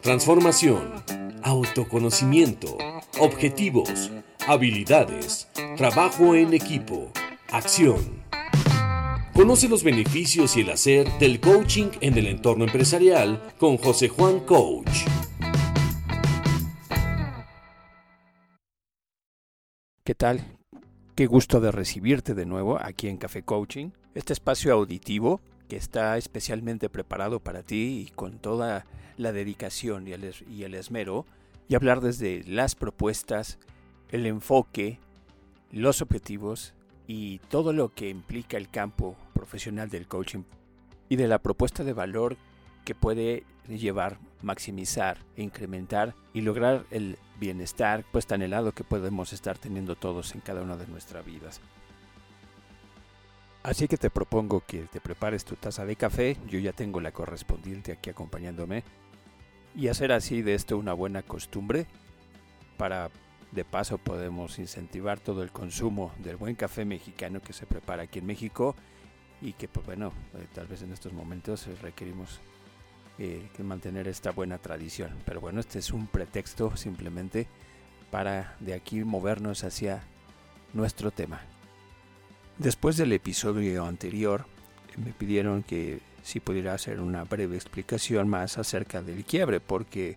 Transformación, autoconocimiento, objetivos, habilidades, trabajo en equipo, acción. Conoce los beneficios y el hacer del coaching en el entorno empresarial con José Juan Coach. ¿Qué tal? Qué gusto de recibirte de nuevo aquí en Café Coaching, este espacio auditivo que está especialmente preparado para ti y con toda la dedicación y el, esmero, y hablar desde las propuestas, el enfoque, los objetivos y todo lo que implica el campo profesional del coaching y de la propuesta de valor que puede llevar, maximizar incrementar y lograr el bienestar pues tan helado que podemos estar teniendo todos en cada una de nuestras vidas. Así que te propongo que te prepares tu taza de café, yo ya tengo la correspondiente aquí acompañándome, y hacer así de esto una buena costumbre para de paso podemos incentivar todo el consumo del buen café mexicano que se prepara aquí en México y que pues bueno, eh, tal vez en estos momentos eh, requerimos eh, que mantener esta buena tradición. Pero bueno, este es un pretexto simplemente para de aquí movernos hacia nuestro tema. Después del episodio anterior, me pidieron que si pudiera hacer una breve explicación más acerca del quiebre, porque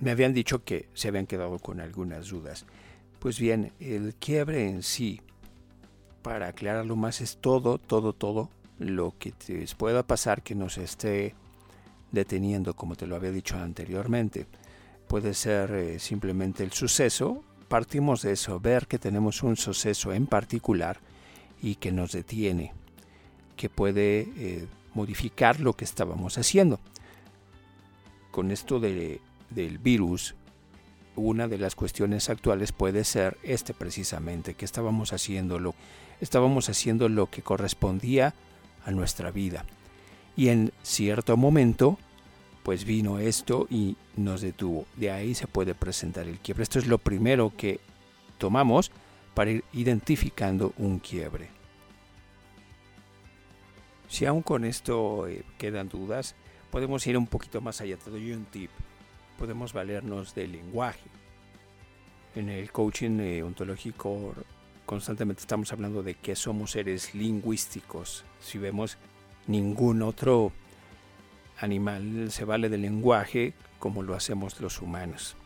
me habían dicho que se habían quedado con algunas dudas. Pues bien, el quiebre en sí, para aclararlo más, es todo, todo, todo lo que te pueda pasar que nos esté deteniendo, como te lo había dicho anteriormente. Puede ser eh, simplemente el suceso. Partimos de eso, ver que tenemos un suceso en particular y que nos detiene, que puede eh, modificar lo que estábamos haciendo. Con esto de, del virus, una de las cuestiones actuales puede ser este precisamente, que estábamos haciendo lo, estábamos haciendo lo que correspondía a nuestra vida. Y en cierto momento pues vino esto y nos detuvo. De ahí se puede presentar el quiebre. Esto es lo primero que tomamos para ir identificando un quiebre. Si aún con esto eh, quedan dudas, podemos ir un poquito más allá. Te doy un tip. Podemos valernos del lenguaje. En el coaching eh, ontológico constantemente estamos hablando de que somos seres lingüísticos. Si vemos ningún otro animal se vale del lenguaje como lo hacemos los humanos.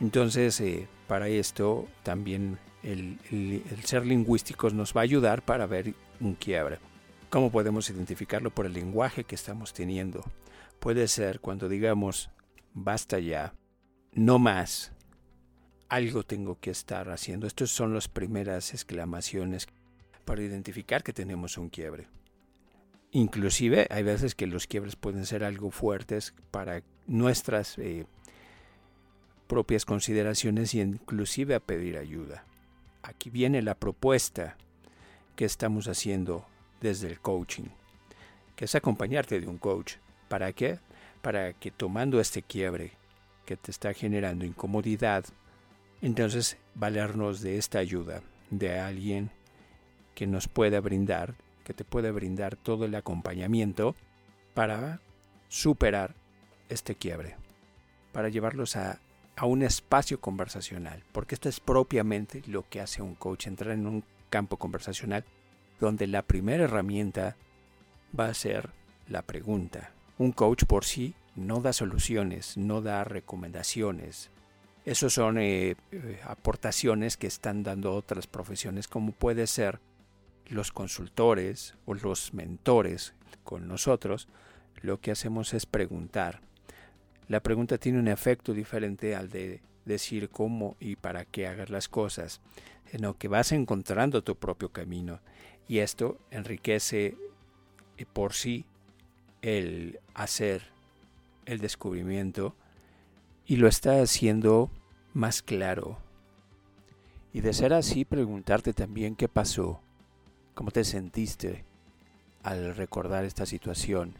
Entonces, eh, para esto también el, ser lingüísticos nos va a ayudar para ver un quiebre. ¿Cómo podemos identificarlo por el lenguaje que estamos teniendo? Puede ser cuando digamos, basta ya, no más, algo tengo que estar haciendo. Estas son las primeras exclamaciones para identificar que tenemos un quiebre. Inclusive hay veces que los quiebres pueden ser algo fuertes para nuestras eh, propias consideraciones y inclusive a pedir ayuda. Aquí viene la propuesta que estamos haciendo desde el coaching, que es acompañarte de un coach. ¿Para qué? Para que tomando este quiebre que te está generando incomodidad, entonces valernos de esta ayuda, de alguien que nos pueda brindar que te puede brindar todo el acompañamiento para superar este quiebre, para llevarlos a, a un espacio conversacional, porque esto es propiamente lo que hace un coach, entrar en un campo conversacional donde la primera herramienta va a ser la pregunta. Un coach por sí no da soluciones, no da recomendaciones. Esos son eh, eh, aportaciones que están dando otras profesiones, como puede ser los consultores o los mentores con nosotros, lo que hacemos es preguntar. La pregunta tiene un efecto diferente al de decir cómo y para qué hagas las cosas, sino que vas encontrando tu propio camino y esto enriquece eh, por sí el hacer el descubrimiento y lo está haciendo más claro. Y de ser así, preguntarte también qué pasó, ¿Cómo te sentiste al recordar esta situación?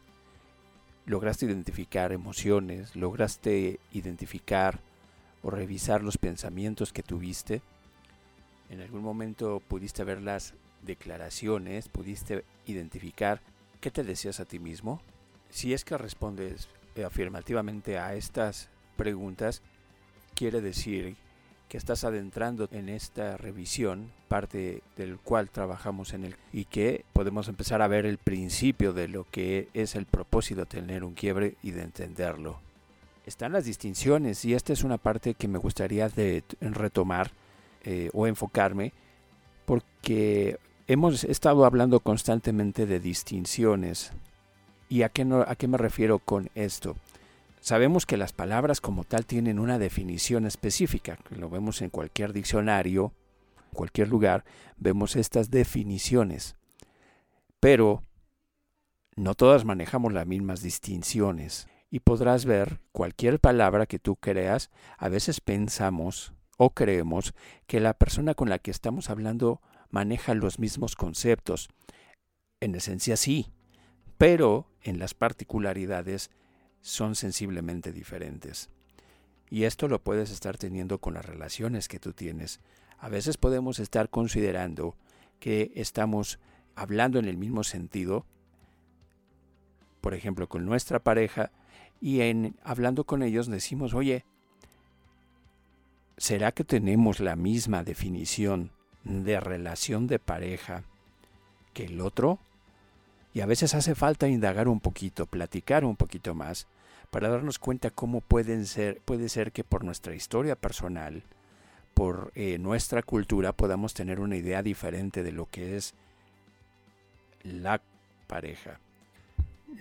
¿Lograste identificar emociones? ¿Lograste identificar o revisar los pensamientos que tuviste? ¿En algún momento pudiste ver las declaraciones? ¿Pudiste identificar qué te decías a ti mismo? Si es que respondes afirmativamente a estas preguntas, quiere decir que estás adentrando en esta revisión, parte del cual trabajamos en el y que podemos empezar a ver el principio de lo que es el propósito de tener un quiebre y de entenderlo. Están las distinciones y esta es una parte que me gustaría de retomar eh, o enfocarme porque hemos estado hablando constantemente de distinciones. ¿Y a qué, me refiero con esto? Sabemos que las palabras como tal tienen una definición específica, lo vemos en cualquier diccionario, cualquier lugar, vemos estas definiciones. Pero no todas manejamos las mismas distinciones y podrás ver cualquier palabra que tú creas, a veces pensamos o creemos que la persona con la que estamos hablando maneja los mismos conceptos. En esencia sí, pero en las particularidades son sensiblemente diferentes. Y esto lo puedes estar teniendo con las relaciones que tú tienes. A veces podemos estar considerando que estamos hablando en el mismo sentido, por ejemplo, con nuestra pareja, y en hablando con ellos decimos, oye, ¿será que tenemos la misma definición de relación de pareja que el otro? Y a veces hace falta indagar un poquito, platicar un poquito más, para darnos cuenta cómo pueden ser, puede ser que por nuestra historia personal, por eh, nuestra cultura, podamos tener una idea diferente de lo que es la pareja.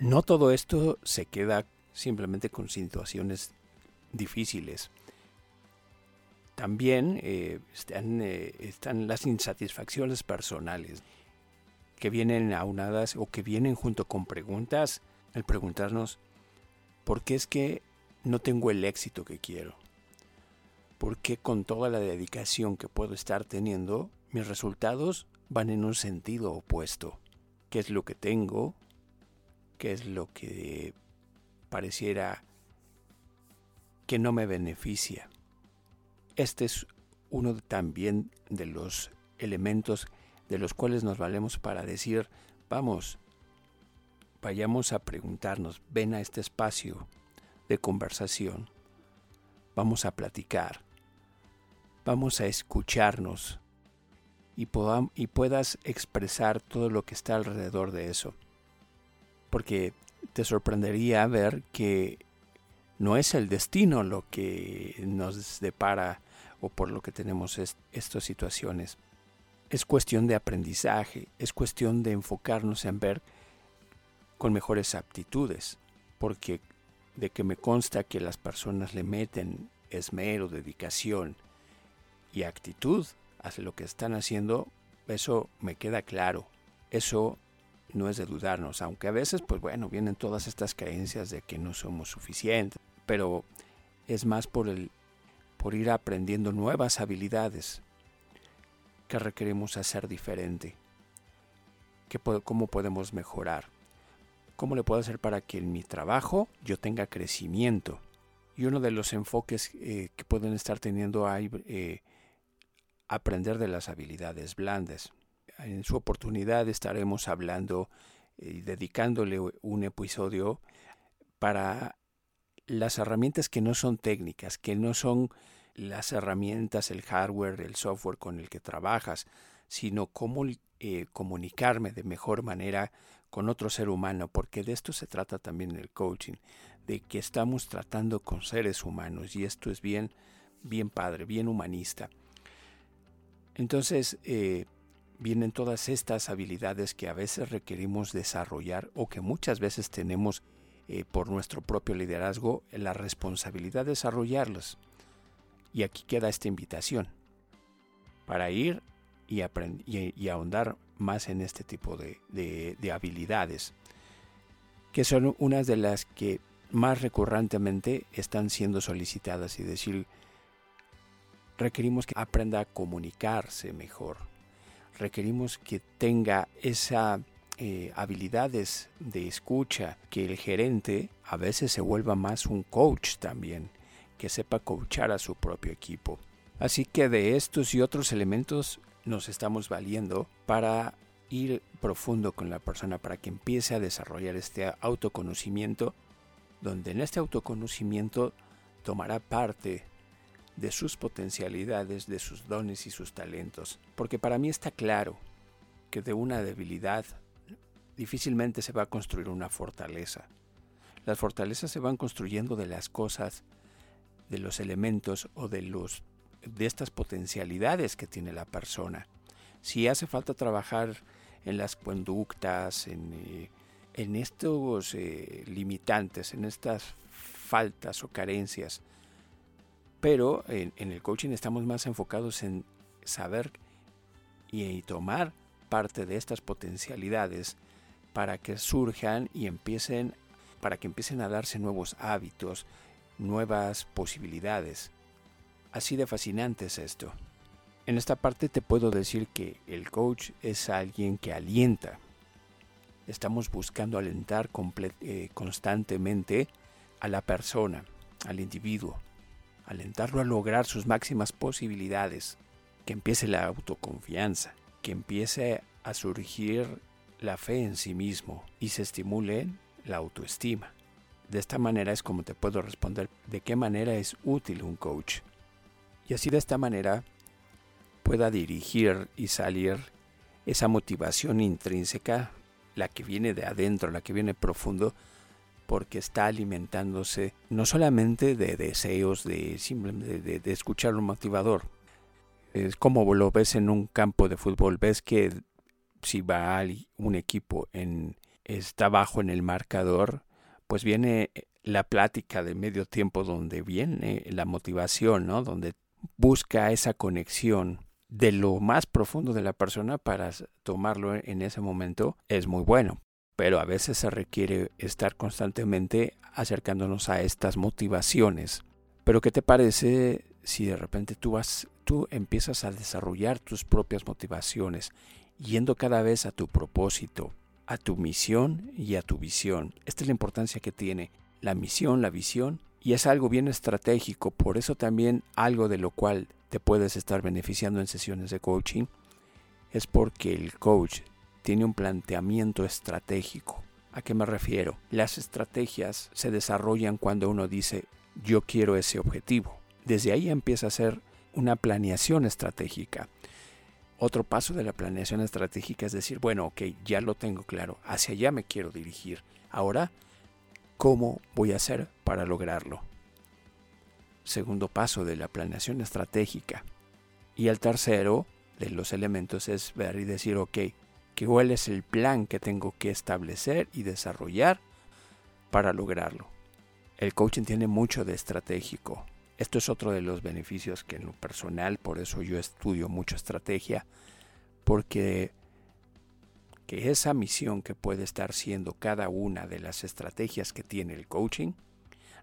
No todo esto se queda simplemente con situaciones difíciles. También eh, están, eh, están las insatisfacciones personales que vienen aunadas o que vienen junto con preguntas, el preguntarnos, ¿por qué es que no tengo el éxito que quiero? ¿Por qué con toda la dedicación que puedo estar teniendo, mis resultados van en un sentido opuesto? ¿Qué es lo que tengo? ¿Qué es lo que pareciera que no me beneficia? Este es uno también de los elementos de los cuales nos valemos para decir, vamos, vayamos a preguntarnos, ven a este espacio de conversación, vamos a platicar, vamos a escucharnos y, y puedas expresar todo lo que está alrededor de eso. Porque te sorprendería ver que no es el destino lo que nos depara o por lo que tenemos estas situaciones es cuestión de aprendizaje, es cuestión de enfocarnos en ver con mejores aptitudes, porque de que me consta que las personas le meten esmero, dedicación y actitud hacia lo que están haciendo, eso me queda claro. Eso no es de dudarnos, aunque a veces, pues bueno, vienen todas estas creencias de que no somos suficientes, pero es más por el por ir aprendiendo nuevas habilidades, que requerimos hacer diferente? ¿Cómo podemos mejorar? ¿Cómo le puedo hacer para que en mi trabajo yo tenga crecimiento? Y uno de los enfoques eh, que pueden estar teniendo hay eh, aprender de las habilidades blandas. En su oportunidad estaremos hablando y dedicándole un episodio para las herramientas que no son técnicas, que no son las herramientas, el hardware, el software con el que trabajas, sino cómo eh, comunicarme de mejor manera con otro ser humano, porque de esto se trata también el coaching, de que estamos tratando con seres humanos y esto es bien, bien padre, bien humanista. Entonces, eh, vienen todas estas habilidades que a veces requerimos desarrollar o que muchas veces tenemos eh, por nuestro propio liderazgo la responsabilidad de desarrollarlas. Y aquí queda esta invitación para ir y, y, ahondar más en este tipo de, de, habilidades, que son unas de las que más recurrentemente están siendo solicitadas y decir, requerimos que aprenda a comunicarse mejor, requerimos que tenga esa eh, habilidades de escucha, que el gerente a veces se vuelva más un coach también que sepa coachar a su propio equipo. Así que de estos y otros elementos nos estamos valiendo para ir profundo con la persona, para que empiece a desarrollar este autoconocimiento donde en este autoconocimiento tomará parte de sus potencialidades, de sus dones y sus talentos. Porque para mí está claro que de una debilidad difícilmente se va a construir una fortaleza. Las fortalezas se van construyendo de las cosas, de los elementos o de los de estas potencialidades que tiene la persona. Si hace falta trabajar en las conductas, en, eh, en estos eh, limitantes, en estas faltas o carencias, pero en, el coaching estamos más enfocados en saber y, tomar parte de estas potencialidades para que surjan y empiecen, para que empiecen a darse nuevos hábitos, nuevas posibilidades. Así de fascinante es esto. En esta parte te puedo decir que el coach es alguien que alienta. Estamos buscando alentar eh, constantemente a la persona, al individuo, alentarlo a lograr sus máximas posibilidades, que empiece la autoconfianza, que empiece a surgir la fe en sí mismo y se estimule la autoestima. De esta manera es como te puedo responder de qué manera es útil un coach. Y así de esta manera pueda dirigir y salir esa motivación intrínseca, la que viene de adentro, la que viene profundo, porque está alimentándose no solamente de deseos de, simplemente de, escuchar un motivador. Es como lo ves en un campo de fútbol, ves que si va un equipo en, está bajo en el marcador, pues viene la plática de medio tiempo donde viene la motivación, ¿no? Donde busca esa conexión de lo más profundo de la persona para tomarlo en ese momento es muy bueno pero a veces se requiere estar constantemente acercándonos a estas motivaciones. Pero ¿qué te parece si de repente tú vas tú empiezas a desarrollar tus propias motivaciones, yendo cada vez a tu propósito, a tu misión y a tu visión? Esta es la importancia que tiene la misión, la visión, y es algo bien estratégico, por eso también algo de lo cual te puedes estar beneficiando en sesiones de coaching es porque el coach tiene un planteamiento estratégico. ¿A qué me refiero? Las estrategias se desarrollan cuando uno dice yo quiero ese objetivo. Desde ahí empieza a ser una planeación estratégica. Otro paso de la planeación estratégica es decir, bueno, ok, ya lo tengo claro, hacia allá me quiero dirigir. Ahora, ¿cómo voy a hacer para lograrlo? Segundo paso de la planeación estratégica. Y el tercero de los elementos es ver y decir, ok, cuál es el plan que tengo que establecer y desarrollar para lograrlo. El coaching tiene mucho de estratégico. Esto es otro de los beneficios que en lo personal, por eso yo estudio mucho estrategia, porque que esa misión que puede estar siendo cada una de las estrategias que tiene el coaching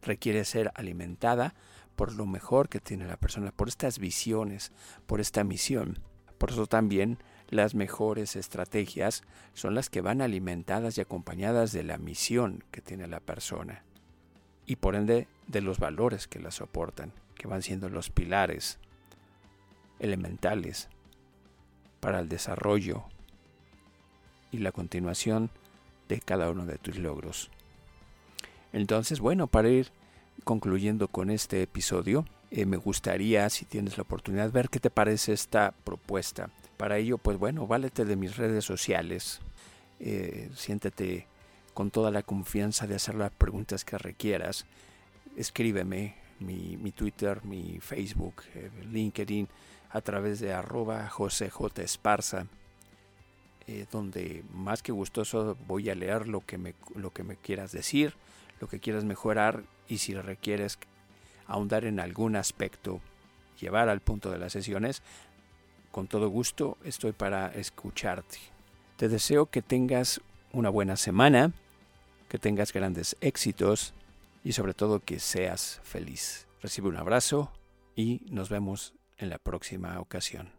requiere ser alimentada por lo mejor que tiene la persona, por estas visiones, por esta misión. Por eso también las mejores estrategias son las que van alimentadas y acompañadas de la misión que tiene la persona y por ende de los valores que la soportan, que van siendo los pilares elementales para el desarrollo y la continuación de cada uno de tus logros. Entonces, bueno, para ir concluyendo con este episodio, eh, me gustaría, si tienes la oportunidad, ver qué te parece esta propuesta para ello, pues bueno, válete de mis redes sociales. Eh, siéntete con toda la confianza de hacer las preguntas que requieras. Escríbeme mi, Twitter, mi Facebook, eh, LinkedIn a través de arroba José J. Esparza, eh, donde más que gustoso voy a leer lo que, me, lo que me quieras decir, lo que quieras mejorar y si requieres ahondar en algún aspecto, llevar al punto de las sesiones, con todo gusto estoy para escucharte. Te deseo que tengas una buena semana, que tengas grandes éxitos y sobre todo que seas feliz. Recibe un abrazo y nos vemos en la próxima ocasión.